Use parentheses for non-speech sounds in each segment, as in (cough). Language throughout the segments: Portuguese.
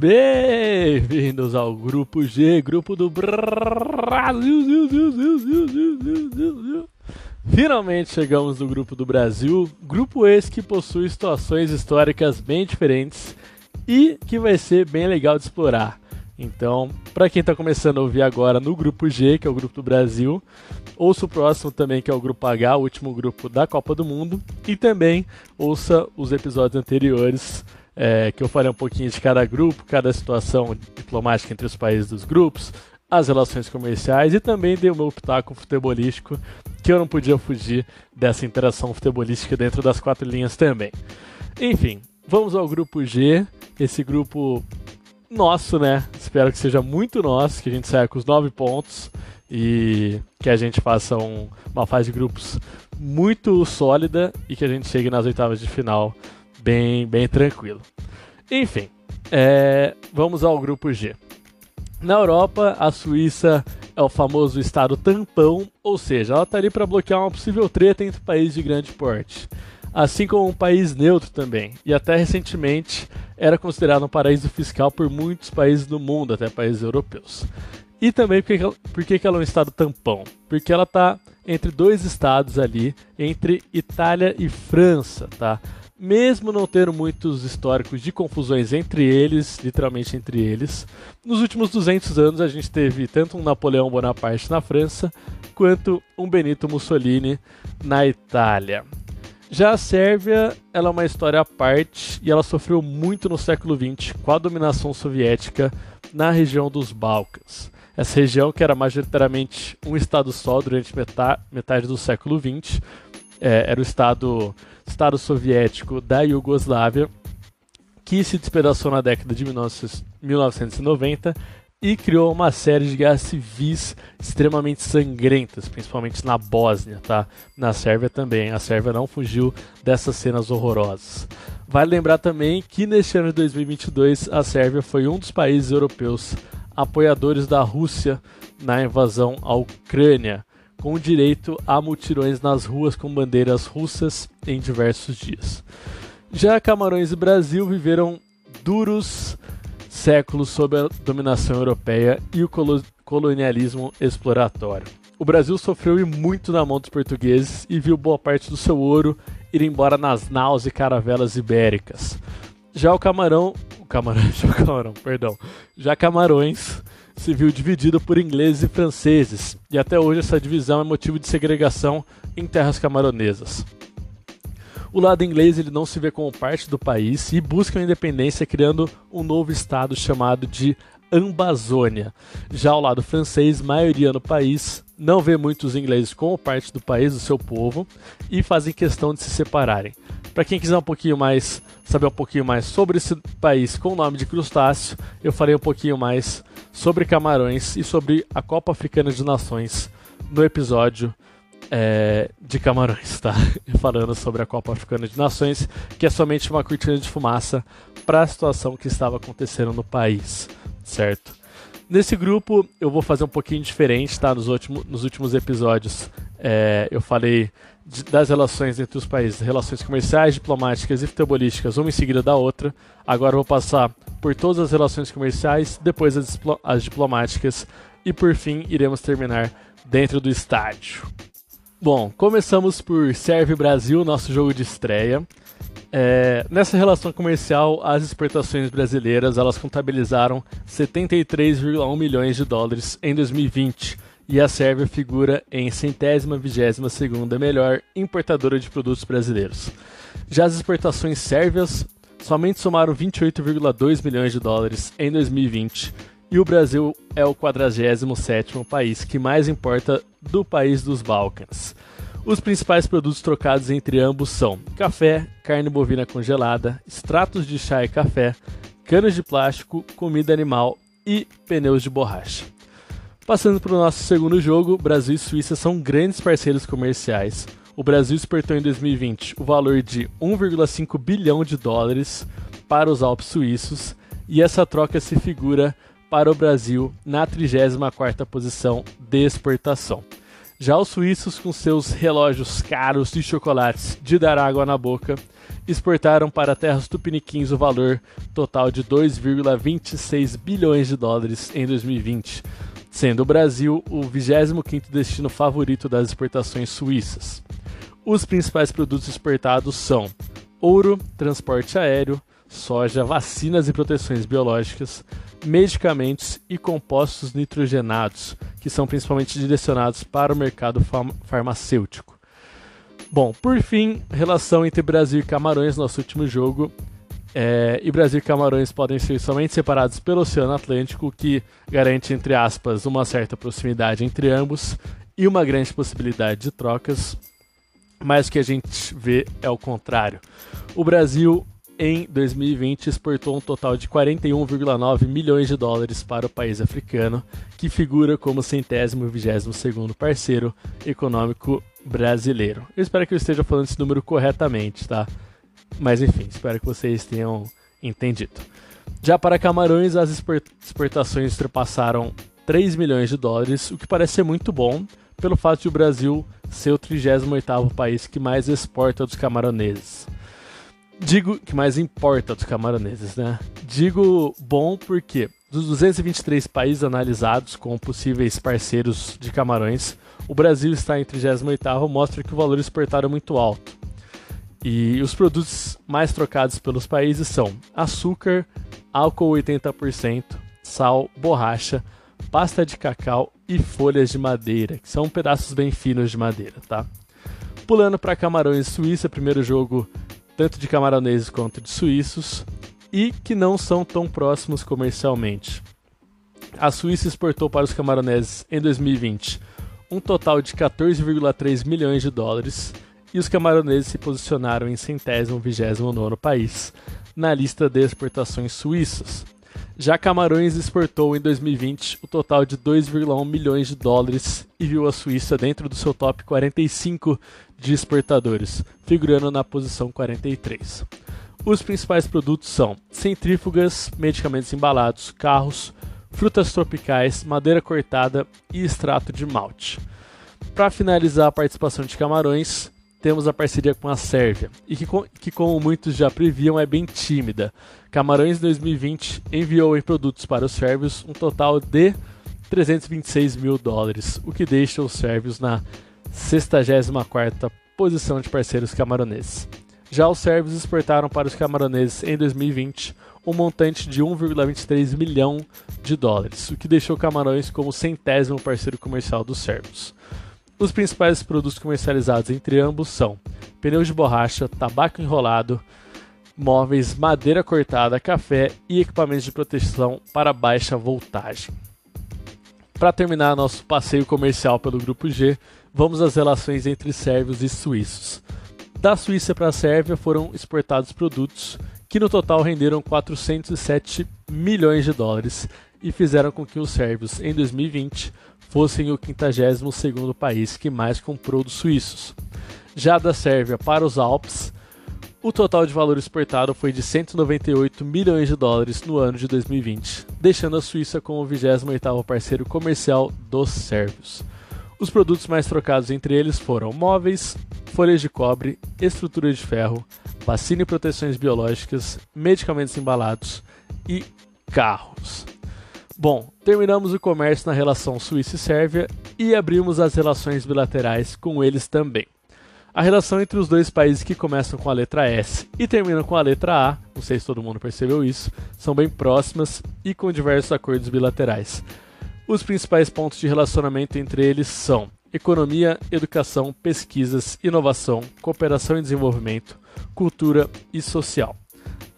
Bem-vindos ao Grupo G, grupo do Brasil. Finalmente chegamos no Grupo do Brasil, grupo esse que possui situações históricas bem diferentes e que vai ser bem legal de explorar. Então, para quem está começando a ouvir agora no grupo G, que é o grupo do Brasil, ouça o próximo também, que é o grupo H, o último grupo da Copa do Mundo, e também ouça os episódios anteriores, é, que eu falei um pouquinho de cada grupo, cada situação diplomática entre os países dos grupos, as relações comerciais e também dei o meu pitaco futebolístico, que eu não podia fugir dessa interação futebolística dentro das quatro linhas também. Enfim, vamos ao grupo G, esse grupo nosso, né? Espero que seja muito nosso, que a gente saia com os nove pontos e que a gente faça um, uma fase de grupos muito sólida e que a gente chegue nas oitavas de final bem, bem tranquilo. Enfim, é, vamos ao grupo G. Na Europa, a Suíça é o famoso estado tampão, ou seja, ela está ali para bloquear uma possível treta entre países de grande porte assim como um país neutro também, e até recentemente era considerado um paraíso fiscal por muitos países do mundo, até países europeus. E também porque, porque ela é um estado tampão? Porque ela está entre dois estados ali, entre Itália e França, tá? Mesmo não tendo muitos históricos de confusões entre eles, literalmente entre eles, nos últimos 200 anos a gente teve tanto um Napoleão Bonaparte na França, quanto um Benito Mussolini na Itália. Já a Sérvia, ela é uma história à parte e ela sofreu muito no século XX com a dominação soviética na região dos Balcãs. Essa região, que era majoritariamente um estado só durante metade, do século XX, é, era o estado, estado soviético da Iugoslávia, que se despedaçou na década de 1990 e criou uma série de guerras civis extremamente sangrentas, principalmente na Bósnia, tá? Na Sérvia também. A Sérvia não fugiu dessas cenas horrorosas. Vale lembrar também que neste ano de 2022 a Sérvia foi um dos países europeus apoiadores da Rússia na invasão à Ucrânia, com direito a mutirões nas ruas com bandeiras russas em diversos dias. Já Camarões e Brasil viveram duros séculos sob a dominação europeia e o colonialismo exploratório. O Brasil sofreu e muito na mão dos portugueses e viu boa parte do seu ouro ir embora nas naus e caravelas ibéricas. Já o Camarão, o Camarão, (laughs) já o Camarão, perdão, já Camarões se viu dividido por ingleses e franceses, e até hoje essa divisão é motivo de segregação em terras camaronesas. O lado inglês ele não se vê como parte do país e busca a independência criando um novo estado chamado de Ambazônia. Já o lado francês, maioria no país, não vê muitos ingleses como parte do país, do seu povo, e fazem questão de se separarem. Para quem quiser um pouquinho mais, saber um pouquinho mais sobre esse país com o nome de crustáceo, eu falei um pouquinho mais sobre Camarões e sobre a Copa Africana de Nações no episódio é, de Camarões, tá? (laughs) Falando sobre a Copa Africana de Nações, que é somente uma cortina de fumaça para a situação que estava acontecendo no país, certo? Nesse grupo eu vou fazer um pouquinho diferente, tá? Nos, últimos, nos últimos episódios é, eu falei de, das relações entre os países, relações comerciais, diplomáticas e futebolísticas, uma em seguida da outra. Agora eu vou passar por todas as relações comerciais, depois as, as diplomáticas e por fim iremos terminar dentro do estádio. Bom, começamos por Serve Brasil, nosso jogo de estreia. É, nessa relação comercial, as exportações brasileiras elas contabilizaram 73,1 milhões de dólares em 2020 e a Sérvia figura em centésima vigésima segunda melhor importadora de produtos brasileiros. Já as exportações sérvias somente somaram 28,2 milhões de dólares em 2020 e o Brasil é o 47º país que mais importa do país dos Balcãs. Os principais produtos trocados entre ambos são café, carne bovina congelada, extratos de chá e café, canos de plástico, comida animal e pneus de borracha. Passando para o nosso segundo jogo, Brasil e Suíça são grandes parceiros comerciais. O Brasil exportou em 2020 o valor de 1,5 bilhão de dólares para os Alpes suíços e essa troca se figura para o Brasil na 34ª posição de exportação. Já os suíços, com seus relógios caros e chocolates de dar água na boca, exportaram para terras tupiniquins o valor total de 2,26 bilhões de dólares em 2020, sendo o Brasil o 25º destino favorito das exportações suíças. Os principais produtos exportados são ouro, transporte aéreo, soja, vacinas e proteções biológicas, medicamentos e compostos nitrogenados, que são principalmente direcionados para o mercado farmacêutico. Bom, por fim, relação entre Brasil e Camarões, nosso último jogo. É, e Brasil e Camarões podem ser somente separados pelo Oceano Atlântico, que garante, entre aspas, uma certa proximidade entre ambos e uma grande possibilidade de trocas. Mas o que a gente vê é o contrário. O Brasil em 2020 exportou um total de 41,9 milhões de dólares para o país africano, que figura como centésimo vigésimo segundo parceiro econômico brasileiro. Eu espero que eu esteja falando esse número corretamente, tá? Mas enfim, espero que vocês tenham entendido. Já para Camarões, as exportações ultrapassaram 3 milhões de dólares, o que parece ser muito bom, pelo fato de o Brasil ser o 38º país que mais exporta dos camaroneses. Digo que mais importa dos camaroneses, né? Digo bom porque dos 223 países analisados como possíveis parceiros de camarões, o Brasil está em 38º, mostra que o valor exportado é muito alto. E os produtos mais trocados pelos países são açúcar, álcool 80%, sal, borracha, pasta de cacau e folhas de madeira, que são pedaços bem finos de madeira, tá? Pulando para Camarões Suíça, primeiro jogo tanto de camaroneses quanto de suíços, e que não são tão próximos comercialmente. A Suíça exportou para os camaroneses em 2020 um total de 14,3 milhões de dólares e os camaroneses se posicionaram em centésimo vigésimo nono país na lista de exportações suíças. Já Camarões exportou em 2020 o total de 2,1 milhões de dólares e viu a Suíça dentro do seu top 45 de exportadores, figurando na posição 43. Os principais produtos são centrífugas, medicamentos embalados, carros, frutas tropicais, madeira cortada e extrato de malte. Para finalizar a participação de Camarões, temos a parceria com a Sérvia, e que, que, como muitos já previam, é bem tímida. Camarões 2020 enviou em produtos para os sérvios um total de 326 mil dólares, o que deixa os sérvios na 64ª posição de parceiros camaroneses. Já os sérvios exportaram para os camaroneses em 2020 um montante de 1,23 milhão de dólares, o que deixou Camarões como centésimo parceiro comercial dos sérvios. Os principais produtos comercializados entre ambos são pneus de borracha, tabaco enrolado, móveis, madeira cortada, café e equipamentos de proteção para baixa voltagem. Para terminar nosso passeio comercial pelo Grupo G, vamos às relações entre sérvios e suíços. Da Suíça para a Sérvia foram exportados produtos que no total renderam 407 milhões de dólares e fizeram com que os sérvios, em 2020, fossem o 52º país que mais comprou dos suíços. Já da Sérvia para os Alpes, o total de valor exportado foi de 198 milhões de dólares no ano de 2020, deixando a Suíça como o 28º parceiro comercial dos sérvios. Os produtos mais trocados entre eles foram móveis, folhas de cobre, estrutura de ferro, vacina e proteções biológicas, medicamentos embalados e carros. Bom, terminamos o comércio na relação Suíça e Sérvia e abrimos as relações bilaterais com eles também. A relação entre os dois países que começam com a letra S e terminam com a letra A, não sei se todo mundo percebeu isso, são bem próximas e com diversos acordos bilaterais. Os principais pontos de relacionamento entre eles são economia, educação, pesquisas, inovação, cooperação e desenvolvimento, cultura e social.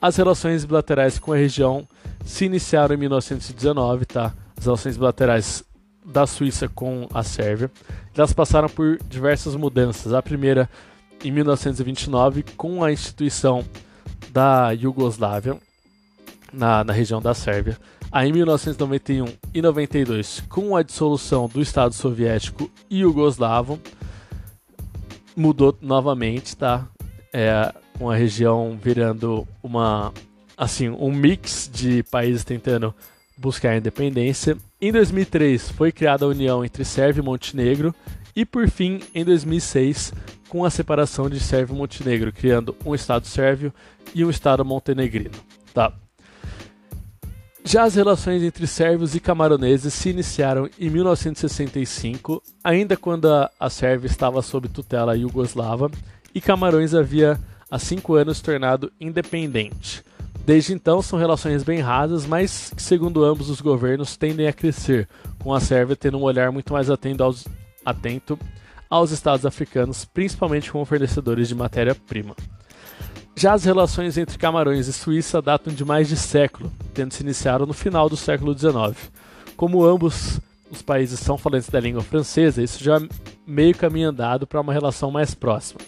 As relações bilaterais com a região se iniciaram em 1919, tá? As relações bilaterais da Suíça com a Sérvia. Elas passaram por diversas mudanças. A primeira em 1929 com a instituição da Iugoslávia na, na região da Sérvia. Aí em 1991 e 92 com a dissolução do Estado Soviético e Iugoslavo mudou novamente, tá? É, com a região virando uma assim um mix de países tentando buscar a independência. Em 2003 foi criada a união entre Sérvia e Montenegro e por fim em 2006 com a separação de Sérvia e Montenegro, criando um Estado sérvio e um Estado montenegrino. Tá? Já as relações entre sérvios e camaroneses se iniciaram em 1965, ainda quando a, Sérvia estava sob tutela iugoslava e Camarões havia há cinco anos tornado independente. Desde então são relações bem rasas, mas que, segundo ambos os governos, tendem a crescer, com a Sérvia tendo um olhar muito mais atento aos, atento aos estados africanos, principalmente como fornecedores de matéria-prima. Já as relações entre Camarões e Suíça datam de mais de século, tendo se iniciado no final do século XIX. Como ambos os países são falantes da língua francesa, isso já meio caminho andado para uma relação mais próxima.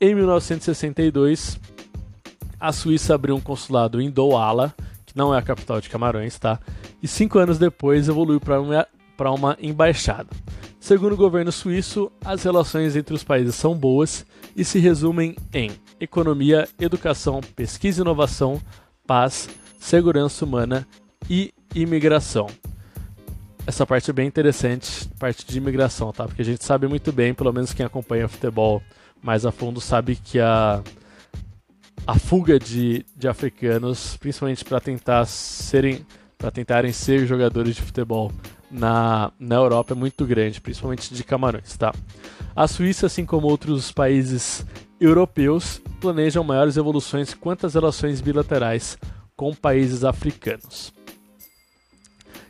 Em 1962, a Suíça abriu um consulado em Douala, que não é a capital de Camarões, tá? E cinco anos depois evoluiu para uma, uma embaixada. Segundo o governo suíço, as relações entre os países são boas e se resumem em economia, educação, pesquisa e inovação, paz, segurança humana e imigração. Essa parte é bem interessante, parte de imigração, tá? Porque a gente sabe muito bem, pelo menos quem acompanha o futebol mais a fundo, sabe que a, a fuga de, de africanos, principalmente para tentar serem para tentarem ser jogadores de futebol na, na Europa é muito grande, principalmente de Camarões, tá? A Suíça, assim como outros países europeus planejam maiores evoluções quanto às relações bilaterais com países africanos.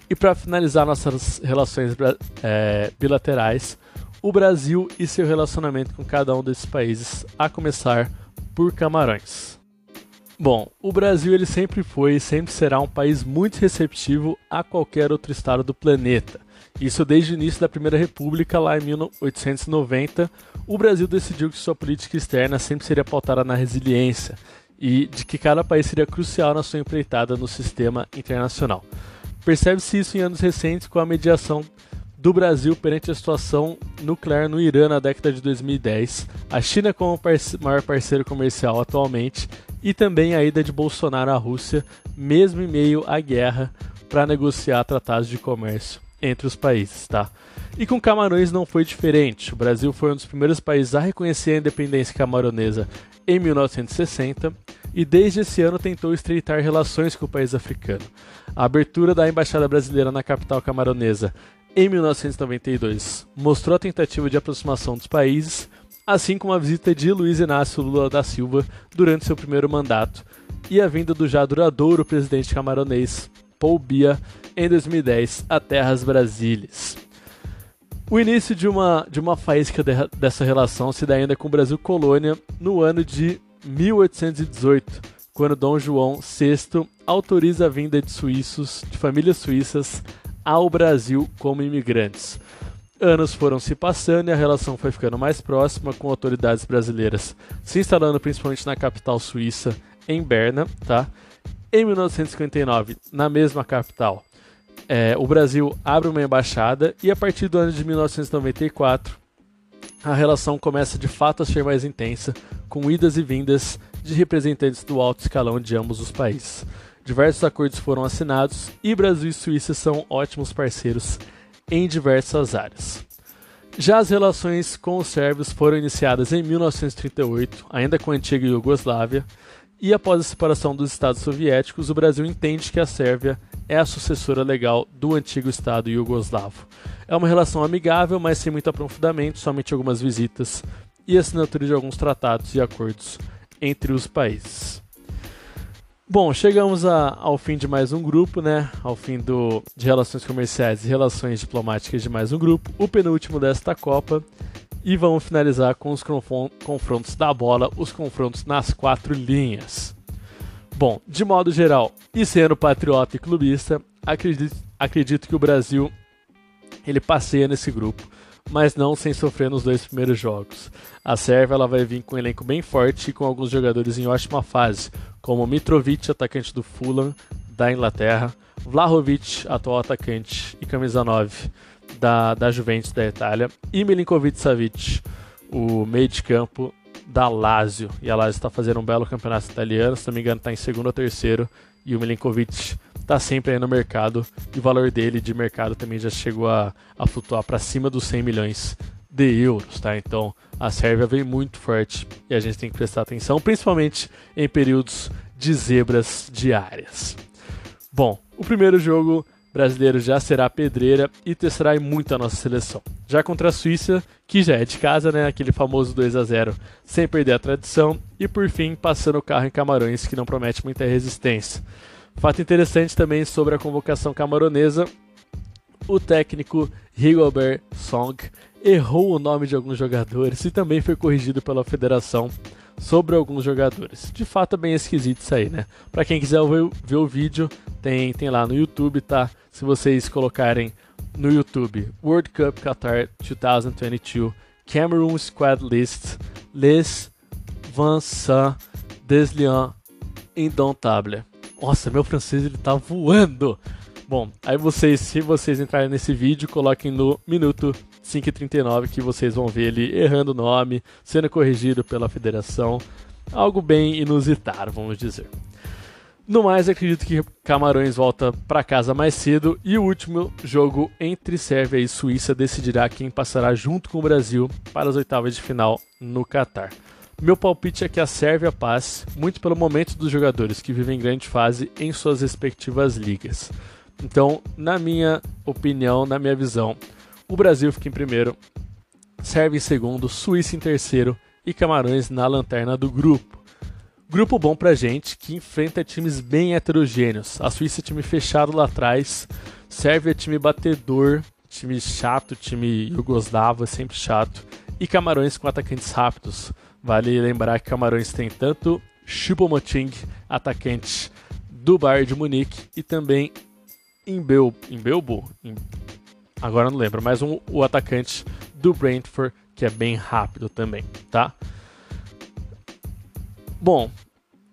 E para finalizar nossas relações é, bilaterais, o Brasil e seu relacionamento com cada um desses países, a começar por Camarões. Bom, o Brasil ele sempre foi e sempre será um país muito receptivo a qualquer outro estado do planeta. Isso desde o início da Primeira República, lá em 1890, o Brasil decidiu que sua política externa sempre seria pautada na resiliência e de que cada país seria crucial na sua empreitada no sistema internacional. Percebe-se isso em anos recentes com a mediação do Brasil perante a situação nuclear no Irã na década de 2010, a China como maior parceiro comercial atualmente e também a ida de Bolsonaro à Rússia, mesmo em meio à guerra, para negociar tratados de comércio entre os países, tá? E com Camarões não foi diferente. O Brasil foi um dos primeiros países a reconhecer a independência camaronesa em 1960 e desde esse ano tentou estreitar relações com o país africano. A abertura da embaixada brasileira na capital camaronesa em 1992 mostrou a tentativa de aproximação dos países, assim como a visita de Luiz Inácio Lula da Silva durante seu primeiro mandato e a vinda do já duradouro presidente camaronês Paul Biya em 2010 a terras brasílias. O início de uma, de uma faísca de, dessa relação se dá ainda com o Brasil colônia no ano de 1818, quando Dom João VI autoriza a vinda de suíços, de famílias suíças, ao Brasil como imigrantes. Anos foram se passando e a relação foi ficando mais próxima, com autoridades brasileiras se instalando principalmente na capital suíça, em Berna, tá? Em 1959, na mesma capital, é, o Brasil abre uma embaixada e a partir do ano de 1994 a relação começa de fato a ser mais intensa, com idas e vindas de representantes do alto escalão de ambos os países. Diversos acordos foram assinados e Brasil e Suíça são ótimos parceiros em diversas áreas. Já as relações com os sérvios foram iniciadas em 1938, ainda com a antiga Iugoslávia, e após a separação dos Estados soviéticos, o Brasil entende que a Sérvia é a sucessora legal do antigo Estado iugoslavo. É uma relação amigável, mas sem muito aprofundamento, somente algumas visitas e assinatura de alguns tratados e acordos entre os países. Bom, chegamos a, ao fim de mais um grupo, né? Ao fim do, de relações comerciais e relações diplomáticas de mais um grupo, o penúltimo desta Copa. E vamos finalizar com os confrontos da bola, os confrontos nas quatro linhas. Bom, de modo geral, e sendo patriota e clubista, acredito, acredito que o Brasil ele passeia nesse grupo, mas não sem sofrer nos dois primeiros jogos. A Sérvia ela vai vir com um elenco bem forte e com alguns jogadores em ótima fase, como Mitrovic, atacante do Fulham da Inglaterra, Vlahovic, atual atacante e camisa 9 da, da Juventus da Itália, e Milinkovic Savic, o meio de campo da Lazio. E a Lazio está fazendo um belo campeonato italiano, se não me engano está em segundo ou terceiro, e o Milinkovic está sempre aí no mercado, e o valor dele de mercado também já chegou a, a flutuar para cima dos 100 milhões de euros, tá? Então a Sérvia vem muito forte e a gente tem que prestar atenção, principalmente em períodos de zebras diárias. Bom, o primeiro jogo brasileiro já será pedreira e testará muito a nossa seleção. Já contra a Suíça, que já é de casa, né, aquele famoso 2 a 0, sem perder a tradição, e por fim passando o carro em Camarões, que não promete muita resistência. Fato interessante também sobre a convocação camaronesa, o técnico Rigobert Song errou o nome de alguns jogadores e também foi corrigido pela federação sobre alguns jogadores. De fato é bem esquisito isso aí, né? Para quem quiser ver, ver, o vídeo, tem, tem lá no YouTube, tá? Se vocês colocarem no YouTube World Cup Qatar 2022 Cameroon Squad List Les Vincent Deslian Indomptable. Nossa, meu francês ele tá voando! Bom, aí vocês, se vocês entrarem nesse vídeo, coloquem no minuto 5,39 que vocês vão ver ele errando o nome, sendo corrigido pela federação. Algo bem inusitado, vamos dizer. No mais, acredito que Camarões volta para casa mais cedo e o último jogo entre Sérvia e Suíça decidirá quem passará junto com o Brasil para as oitavas de final no Catar. Meu palpite é que a Sérvia passe, muito pelo momento dos jogadores que vivem grande fase em suas respectivas ligas. Então, na minha opinião, na minha visão, o Brasil fica em primeiro, Sérvia em segundo, Suíça em terceiro e Camarões na lanterna do grupo. Grupo bom pra gente que enfrenta times bem heterogêneos. A Suíça é time fechado lá atrás, Sérvia é time batedor, time chato, time Yugoslavo, sempre chato, e Camarões com atacantes rápidos. Vale lembrar que Camarões tem tanto Choupo-Moting, atacante do Bayern de Munique, e também Imbel, Imbelbo, agora não lembro, mas um, o atacante do Brentford, que é bem rápido também, tá? Bom,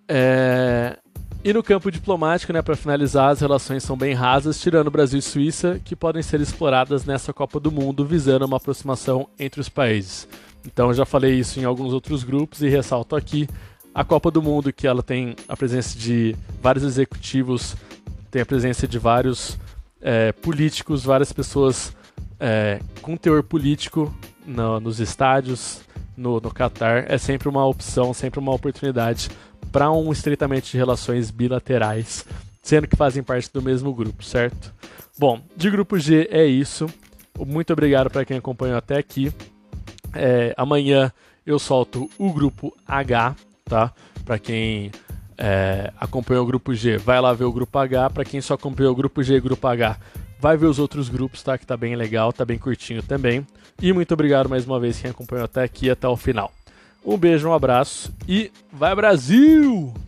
é... e no campo diplomático, né, para finalizar, as relações são bem rasas, tirando Brasil e Suíça, que podem ser exploradas nessa Copa do Mundo, visando uma aproximação entre os países. Então, já falei isso em alguns outros grupos e ressalto aqui a Copa do Mundo, que ela tem a presença de vários executivos, tem a presença de vários é, políticos, várias pessoas é, com teor político no, nos estádios, no, no Qatar, é sempre uma opção, sempre uma oportunidade para um estreitamento de relações bilaterais, sendo que fazem parte do mesmo grupo, certo? Bom, de grupo G é isso. Muito obrigado para quem acompanhou até aqui. É, amanhã eu solto o grupo H, tá? Para quem é, acompanhou o grupo G, vai lá ver o grupo H. Para quem só acompanhou o grupo G e grupo H, vai ver os outros grupos, tá? Que tá bem legal, tá bem curtinho também. E muito obrigado mais uma vez quem acompanhou até aqui, até o final. Um beijo, um abraço e vai Brasil!